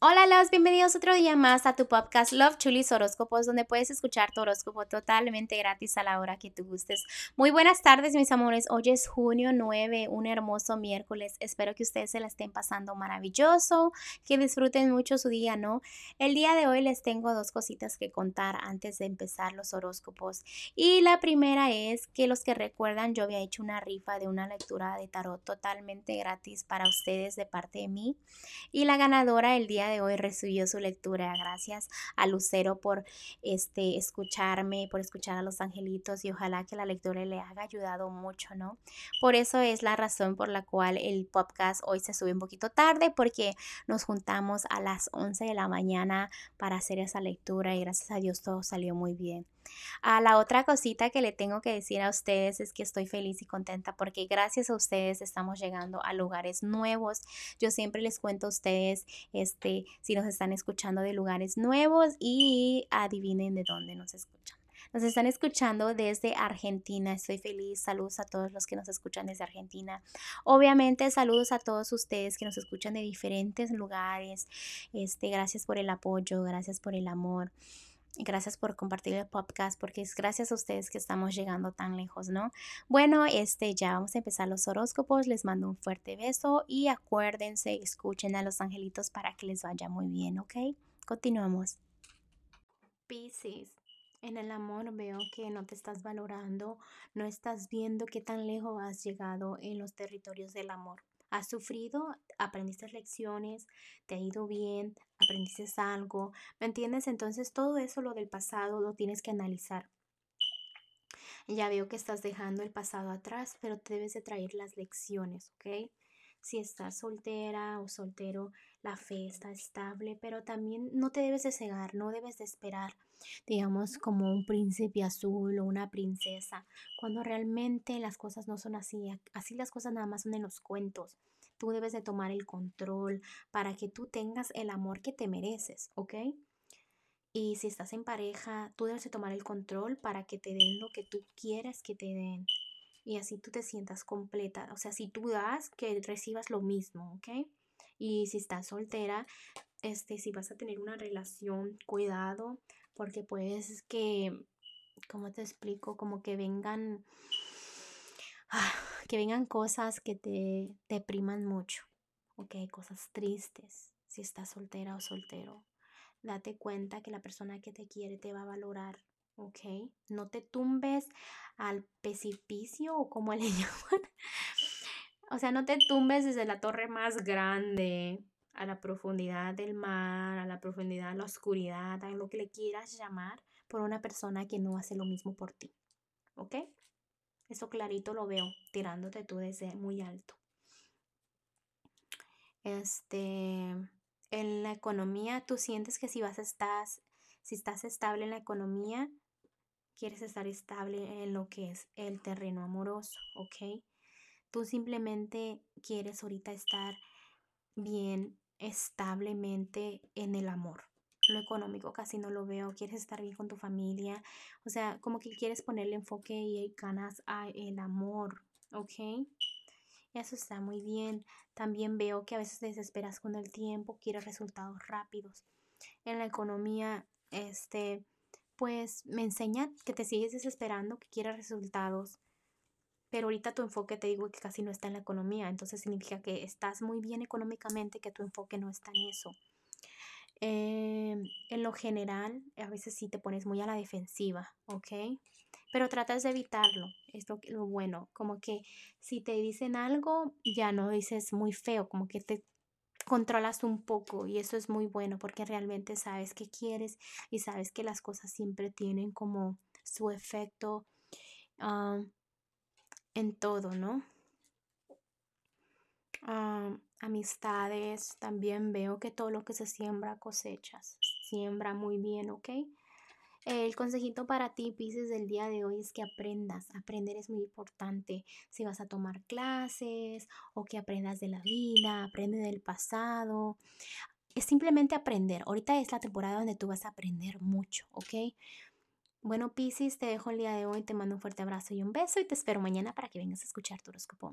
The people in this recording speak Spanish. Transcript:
Hola, los bienvenidos otro día más a tu podcast Love Chulis Horóscopos, donde puedes escuchar tu horóscopo totalmente gratis a la hora que tú gustes. Muy buenas tardes, mis amores. Hoy es junio 9, un hermoso miércoles. Espero que ustedes se la estén pasando maravilloso, que disfruten mucho su día, ¿no? El día de hoy les tengo dos cositas que contar antes de empezar los horóscopos. Y la primera es que los que recuerdan, yo había hecho una rifa de una lectura de tarot totalmente gratis para ustedes de parte de mí. Y la ganadora el día de hoy recibió su lectura. Gracias a Lucero por este, escucharme, por escuchar a los angelitos y ojalá que la lectura le haya ayudado mucho, ¿no? Por eso es la razón por la cual el podcast hoy se sube un poquito tarde porque nos juntamos a las 11 de la mañana para hacer esa lectura y gracias a Dios todo salió muy bien. A la otra cosita que le tengo que decir a ustedes es que estoy feliz y contenta porque gracias a ustedes estamos llegando a lugares nuevos. Yo siempre les cuento a ustedes este si nos están escuchando de lugares nuevos y adivinen de dónde nos escuchan. Nos están escuchando desde Argentina. Estoy feliz. Saludos a todos los que nos escuchan desde Argentina. Obviamente, saludos a todos ustedes que nos escuchan de diferentes lugares. Este, gracias por el apoyo, gracias por el amor. Gracias por compartir el podcast porque es gracias a ustedes que estamos llegando tan lejos, ¿no? Bueno, este ya vamos a empezar los horóscopos. Les mando un fuerte beso y acuérdense, escuchen a los angelitos para que les vaya muy bien, ¿ok? Continuamos. Piscis. En el amor veo que no te estás valorando, no estás viendo qué tan lejos has llegado en los territorios del amor has sufrido, aprendiste lecciones, te ha ido bien, aprendiste algo, ¿me entiendes? Entonces todo eso, lo del pasado, lo tienes que analizar. Ya veo que estás dejando el pasado atrás, pero te debes de traer las lecciones, ¿ok? Si estás soltera o soltero, la fe está estable, pero también no te debes de cegar, no debes de esperar, digamos, como un príncipe azul o una princesa, cuando realmente las cosas no son así, así las cosas nada más son en los cuentos. Tú debes de tomar el control para que tú tengas el amor que te mereces, ¿ok? Y si estás en pareja, tú debes de tomar el control para que te den lo que tú quieres que te den. Y así tú te sientas completa. O sea, si tú das, que recibas lo mismo, ¿ok? Y si estás soltera, este, si vas a tener una relación, cuidado, porque puedes que, ¿cómo te explico? Como que vengan, ah, que vengan cosas que te depriman mucho, ¿ok? Cosas tristes, si estás soltera o soltero. Date cuenta que la persona que te quiere te va a valorar, ¿ok? No te tumbes al precipicio o como le llaman. O sea, no te tumbes desde la torre más grande a la profundidad del mar, a la profundidad de la oscuridad, a lo que le quieras llamar, por una persona que no hace lo mismo por ti. ¿Ok? Eso clarito lo veo, tirándote tú desde muy alto. Este, en la economía, tú sientes que si vas a si estás estable en la economía, quieres estar estable en lo que es el terreno amoroso, ¿ok? Tú simplemente quieres ahorita estar bien establemente en el amor. Lo económico casi no lo veo, quieres estar bien con tu familia, o sea, como que quieres ponerle enfoque y ganas a el amor, ¿ok? Eso está muy bien. También veo que a veces desesperas con el tiempo, quieres resultados rápidos. En la economía, este, pues me enseña que te sigues desesperando, que quieres resultados pero ahorita tu enfoque te digo que casi no está en la economía, entonces significa que estás muy bien económicamente, que tu enfoque no está en eso. Em, en lo general, a veces sí te pones muy a la defensiva, ¿ok? Pero tratas de evitarlo, es lo, bueno, como que si te dicen algo, ya no dices muy feo, como que te controlas un poco y eso es muy bueno porque realmente sabes qué quieres y sabes que las cosas siempre tienen como su efecto en todo, ¿no? Amistades, también veo que todo lo que se siembra cosechas, siembra muy bien, ¿ok? El consejito para ti, Pisces, del día de hoy es que aprendas. Aprender es muy importante. Si vas a tomar clases o que aprendas de la vida, aprende del pasado. Es simplemente aprender. Ahorita es la temporada donde tú vas a aprender mucho, ¿ok? Bueno, Piscis, te dejo el día de hoy, te mando un fuerte abrazo y un beso y te espero mañana para que vengas a escuchar tu horóscopo.